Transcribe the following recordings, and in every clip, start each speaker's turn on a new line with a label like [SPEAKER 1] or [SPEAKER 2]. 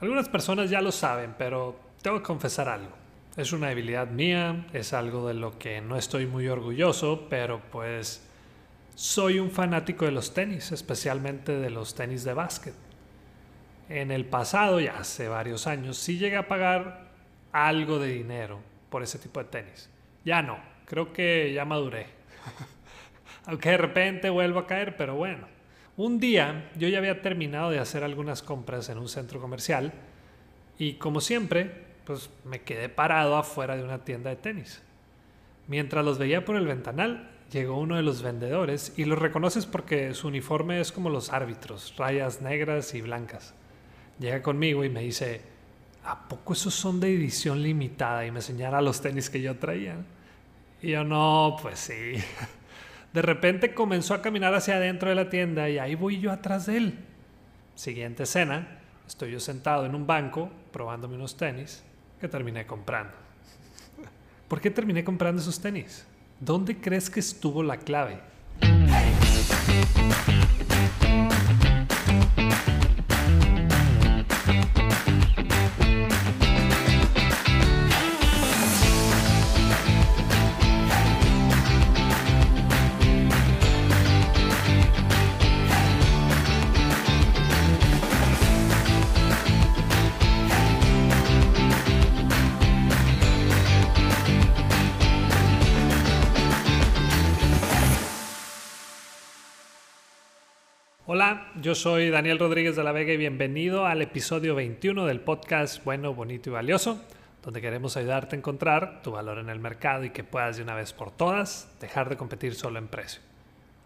[SPEAKER 1] Algunas personas ya lo saben, pero tengo que confesar algo. Es una debilidad mía, es algo de lo que no estoy muy orgulloso, pero pues soy un fanático de los tenis, especialmente de los tenis de básquet. En el pasado, ya hace varios años, sí llegué a pagar algo de dinero por ese tipo de tenis. Ya no, creo que ya maduré. Aunque de repente vuelvo a caer, pero bueno. Un día yo ya había terminado de hacer algunas compras en un centro comercial y como siempre, pues me quedé parado afuera de una tienda de tenis. Mientras los veía por el ventanal, llegó uno de los vendedores y lo reconoces porque su uniforme es como los árbitros, rayas negras y blancas. Llega conmigo y me dice, ¿a poco esos son de edición limitada? Y me señala los tenis que yo traía. Y yo no, pues sí. De repente comenzó a caminar hacia adentro de la tienda y ahí voy yo atrás de él. Siguiente escena, estoy yo sentado en un banco probándome unos tenis que terminé comprando. ¿Por qué terminé comprando esos tenis? ¿Dónde crees que estuvo la clave? Hola, yo soy Daniel Rodríguez de la Vega y bienvenido al episodio 21 del podcast Bueno, Bonito y Valioso, donde queremos ayudarte a encontrar tu valor en el mercado y que puedas de una vez por todas dejar de competir solo en precio.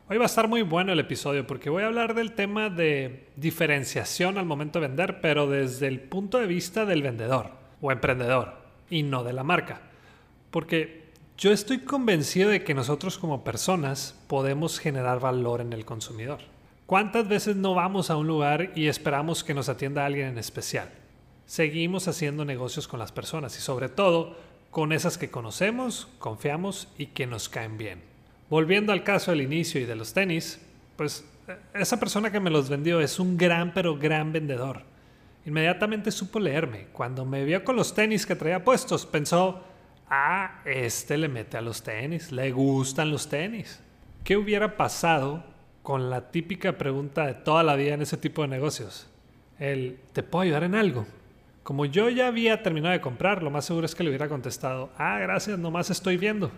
[SPEAKER 1] Hoy va a estar muy bueno el episodio porque voy a hablar del tema de diferenciación al momento de vender, pero desde el punto de vista del vendedor o emprendedor y no de la marca. Porque yo estoy convencido de que nosotros como personas podemos generar valor en el consumidor. ¿Cuántas veces no vamos a un lugar y esperamos que nos atienda alguien en especial? Seguimos haciendo negocios con las personas y sobre todo con esas que conocemos, confiamos y que nos caen bien. Volviendo al caso del inicio y de los tenis, pues esa persona que me los vendió es un gran pero gran vendedor. Inmediatamente supo leerme. Cuando me vio con los tenis que traía puestos, pensó, ah, este le mete a los tenis, le gustan los tenis. ¿Qué hubiera pasado con la típica pregunta de toda la vida en ese tipo de negocios. El, ¿te puedo ayudar en algo? Como yo ya había terminado de comprar, lo más seguro es que le hubiera contestado, ah, gracias, nomás estoy viendo.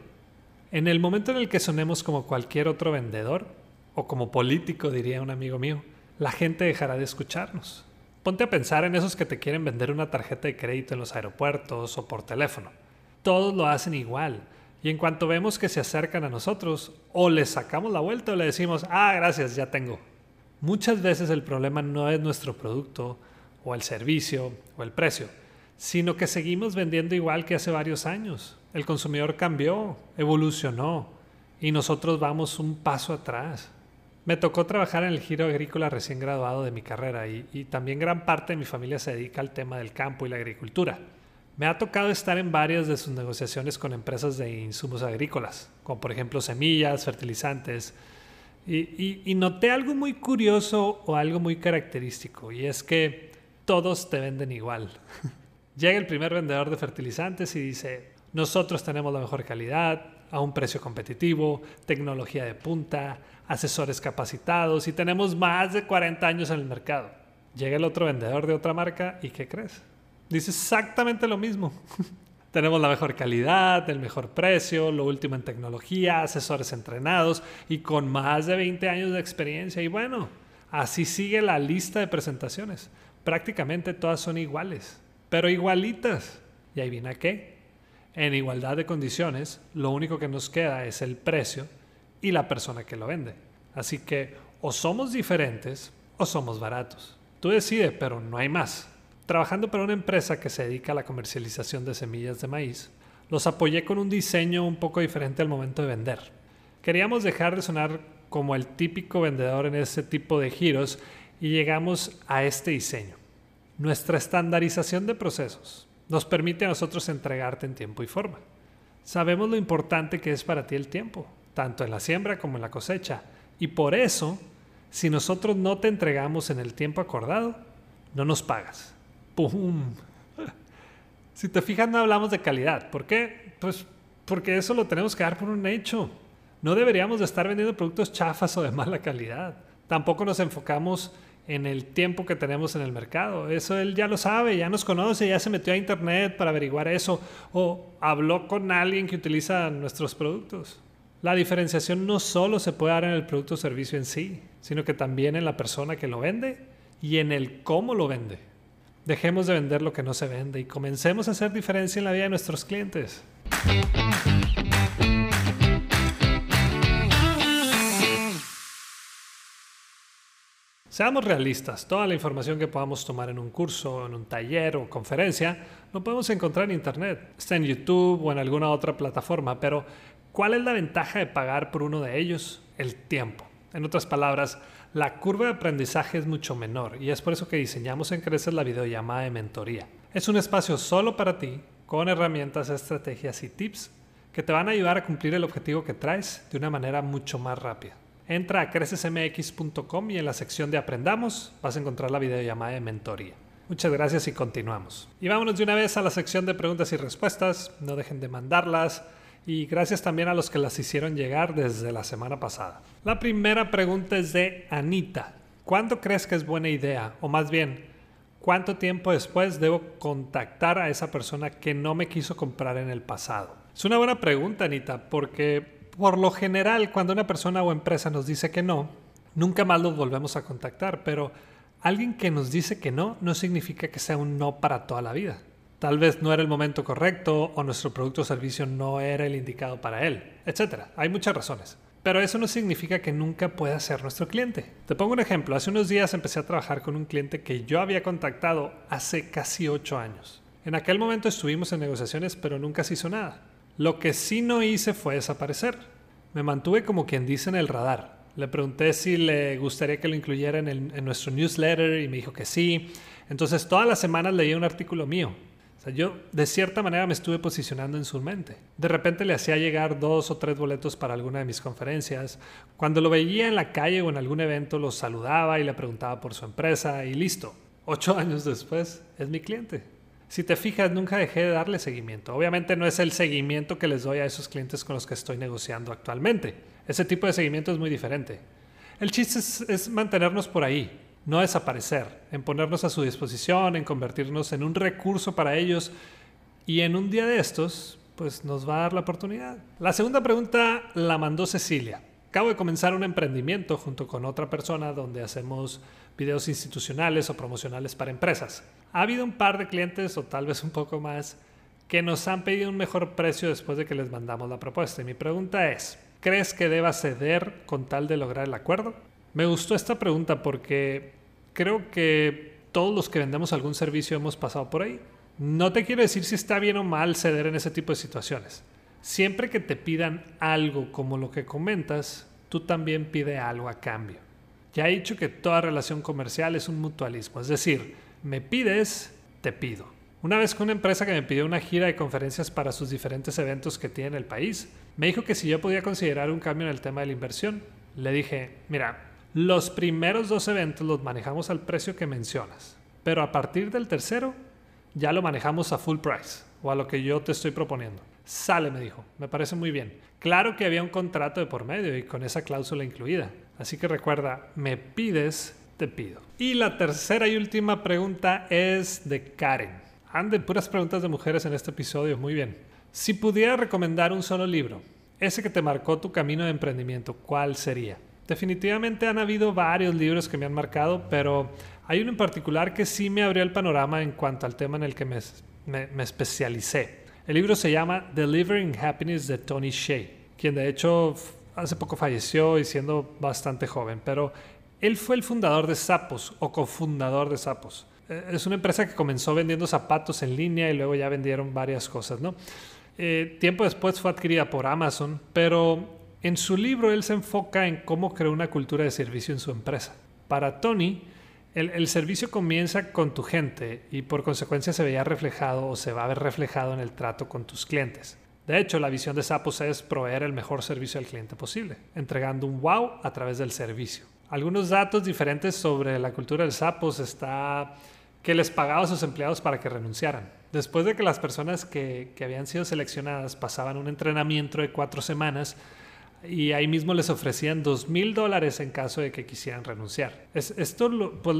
[SPEAKER 1] En el momento en el que sonemos como cualquier otro vendedor, o como político, diría un amigo mío, la gente dejará de escucharnos. Ponte a pensar en esos que te quieren vender una tarjeta de crédito en los aeropuertos o por teléfono. Todos lo hacen igual. Y en cuanto vemos que se acercan a nosotros, o les sacamos la vuelta o le decimos, ah, gracias, ya tengo. Muchas veces el problema no es nuestro producto, o el servicio, o el precio, sino que seguimos vendiendo igual que hace varios años. El consumidor cambió, evolucionó, y nosotros vamos un paso atrás. Me tocó trabajar en el giro agrícola recién graduado de mi carrera y, también gran parte de mi familia se dedica al tema del campo y la agricultura. Me ha tocado estar en varias de sus negociaciones con empresas de insumos agrícolas, como por ejemplo semillas, fertilizantes, y, noté algo muy curioso o algo muy característico, y es que todos te venden igual. Llega el primer vendedor de fertilizantes y dice, nosotros tenemos la mejor calidad, a un precio competitivo, tecnología de punta, asesores capacitados y tenemos más de 40 años en el mercado. Llega el otro vendedor de otra marca y ¿qué crees? Dice exactamente lo mismo. Tenemos la mejor calidad, el mejor precio, lo último en tecnología, asesores entrenados y con más de 20 años de experiencia. Y bueno, así sigue la lista de presentaciones. Prácticamente todas son iguales, pero igualitas. ¿Y ahí viene a qué? En igualdad de condiciones, lo único que nos queda es el precio y la persona que lo vende. Así que o somos diferentes o somos baratos. Tú decides, pero no hay más. Trabajando para una empresa que se dedica a la comercialización de semillas de maíz, los apoyé con un diseño un poco diferente al momento de vender. Queríamos dejar de sonar como el típico vendedor en ese tipo de giros y llegamos a este diseño. Nuestra estandarización de procesos nos permite a nosotros entregarte en tiempo y forma. Sabemos lo importante que es para ti el tiempo, tanto en la siembra como en la cosecha, y por eso, si nosotros no te entregamos en el tiempo acordado, no nos pagas ¡Pum! Si te fijas, no hablamos de calidad. ¿Por qué? Pues porque eso lo tenemos que dar por un hecho. No deberíamos de estar vendiendo productos chafas o de mala calidad. Tampoco nos enfocamos en el tiempo que tenemos en el mercado. Eso él ya lo sabe, ya nos conoce, ya se metió a internet para averiguar eso o habló con alguien que utiliza nuestros productos. La diferenciación no solo se puede dar en el producto o servicio en sí, sino que también en la persona que lo vende y en el cómo lo vende. Dejemos de vender lo que no se vende y comencemos a hacer diferencia en la vida de nuestros clientes. Seamos realistas, toda la información que podamos tomar en un curso, en un taller o conferencia, lo podemos encontrar en Internet. Está en YouTube o en alguna otra plataforma, pero ¿cuál es la ventaja de pagar por uno de ellos? El tiempo. En otras palabras, la curva de aprendizaje es mucho menor y es por eso que diseñamos en Creces la videollamada de mentoría. Es un espacio solo para ti, con herramientas, estrategias y tips que te van a ayudar a cumplir el objetivo que traes de una manera mucho más rápida. Entra a crecesmx.com y en la sección de Aprendamos vas a encontrar la videollamada de mentoría. Muchas gracias y continuamos. Y vámonos de una vez a la sección de preguntas y respuestas. No dejen de mandarlas. Y gracias también a los que las hicieron llegar desde la semana pasada. La primera pregunta es de Anita. ¿Cuándo crees que es buena idea? O más bien, ¿cuánto tiempo después debo contactar a esa persona que no me quiso comprar en el pasado? Es una buena pregunta, Anita, porque por lo general, cuando una persona o empresa nos dice que no, nunca más los volvemos a contactar, pero alguien que nos dice que no no significa que sea un no para toda la vida. Tal vez no era el momento correcto o nuestro producto o servicio no era el indicado para él, etc. Hay muchas razones. Pero eso no significa que nunca pueda ser nuestro cliente. Te pongo un ejemplo. Hace unos días empecé a trabajar con un cliente que yo había contactado hace casi 8 años. En aquel momento estuvimos en negociaciones, pero nunca se hizo nada. Lo que sí no hice fue desaparecer. Me mantuve como quien dice en el radar. Le pregunté si le gustaría que lo incluyera en, en nuestro newsletter y me dijo que sí. Entonces todas las semanas leía un artículo mío. Yo de cierta manera me estuve posicionando en su mente. De repente le hacía llegar dos o tres boletos para alguna de mis conferencias. Cuando lo veía en la calle o en algún evento, lo saludaba y le preguntaba por su empresa y listo. Ocho años después, es mi cliente. Si te fijas, nunca dejé de darle seguimiento. Obviamente no es el seguimiento que les doy a esos clientes con los que estoy negociando actualmente. Ese tipo de seguimiento es muy diferente. El chiste es, mantenernos por ahí, no desaparecer, en ponernos a su disposición, en convertirnos en un recurso para ellos y en un día de estos, pues nos va a dar la oportunidad. La segunda pregunta la mandó Cecilia. Acabo de comenzar un emprendimiento junto con otra persona donde hacemos videos institucionales o promocionales para empresas. Ha habido un par de clientes o tal vez un poco más que nos han pedido un mejor precio después de que les mandamos la propuesta. Y mi pregunta es, ¿crees que deba ceder con tal de lograr el acuerdo? Me gustó esta pregunta porque creo que todos los que vendemos algún servicio hemos pasado por ahí. No te quiero decir si está bien o mal ceder en ese tipo de situaciones. Siempre que te pidan algo como lo que comentas, tú también pide algo a cambio. Ya he dicho que toda relación comercial es un mutualismo, es decir, me pides, te pido. Una vez que una empresa que me pidió una gira de conferencias para sus diferentes eventos que tiene en el país, me dijo que si yo podía considerar un cambio en el tema de la inversión. Le dije, mira, los primeros dos eventos los manejamos al precio que mencionas, pero a partir del tercero ya lo manejamos a full price o a lo que yo te estoy proponiendo. Sale, me dijo. Me parece muy bien. Claro que había un contrato de por medio y con esa cláusula incluida. Así que recuerda, me pides, te pido. Y la tercera y última pregunta es de Karen. Ande puras preguntas de mujeres en este episodio. Muy bien. Si pudiera recomendar un solo libro, ese que te marcó tu camino de emprendimiento, ¿cuál sería? Definitivamente han habido varios libros que me han marcado, pero hay uno en particular que sí me abrió el panorama en cuanto al tema en el que me, especialicé. El libro se llama Delivering Happiness de Tony Shea, quien de hecho hace poco falleció y siendo bastante joven, pero él fue el fundador de Zappos o cofundador de Zappos. Eh, es una empresa que comenzó vendiendo zapatos en línea y luego ya vendieron varias cosas, ¿no? Eh, tiempo después fue adquirida por Amazon, pero en su libro él se enfoca en cómo creó una cultura de servicio en su empresa. Para Tony, el, servicio comienza con tu gente y por consecuencia se veía reflejado o se va a ver reflejado en el trato con tus clientes. De hecho, la visión de Sapos es proveer el mejor servicio al cliente posible, entregando un wow a través del servicio. Algunos datos diferentes sobre la cultura del Sapos está que les pagaba a sus empleados para que renunciaran. Después de que las personas que, que habían sido seleccionadas pasaban un entrenamiento de cuatro semanas, y ahí mismo les ofrecían dos mil dólares en caso de que quisieran renunciar. Es, esto lo, pues,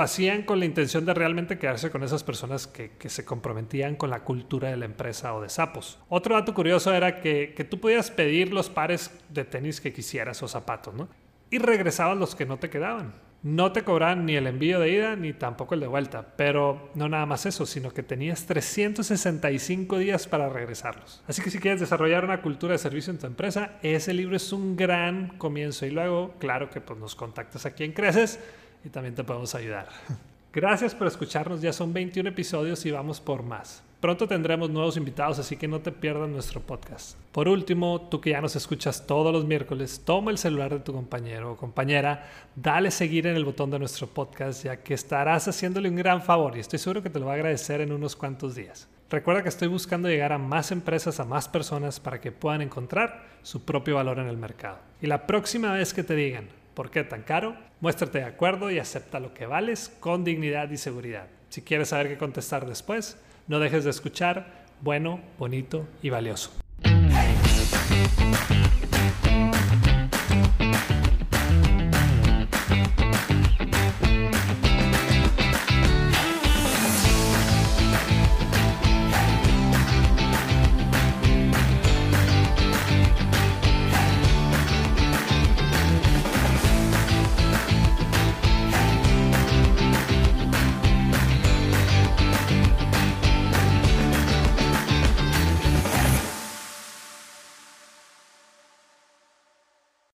[SPEAKER 1] hacían con la intención de realmente quedarse con esas personas que, se comprometían con la cultura de la empresa o de sapos. Otro dato curioso era que, que tú podías pedir los pares de tenis que quisieras o zapatos, ¿no? Y regresabas los que no te quedaban. No te cobraban ni el envío de ida ni tampoco el de vuelta, pero no nada más eso, sino que tenías 365 días para regresarlos. Así que si quieres desarrollar una cultura de servicio en tu empresa, ese libro es un gran comienzo y luego, claro que pues, nos contactas aquí en Creces y también te podemos ayudar. Gracias por escucharnos, ya son 21 episodios y vamos por más. Pronto tendremos nuevos invitados, así que no te pierdas nuestro podcast. Por último, tú que ya nos escuchas todos los miércoles, toma el celular de tu compañero o compañera, dale seguir en el botón de nuestro podcast, ya que estarás haciéndole un gran favor y estoy seguro que te lo va a agradecer en unos cuantos días. Recuerda que estoy buscando llegar a más empresas, a más personas para que puedan encontrar su propio valor en el mercado. Y la próxima vez que te digan, ¿Por qué tan caro? Muéstrate de acuerdo y acepta lo que vales con dignidad y seguridad. Si quieres saber qué contestar después, no dejes de escuchar bueno, bonito y valioso.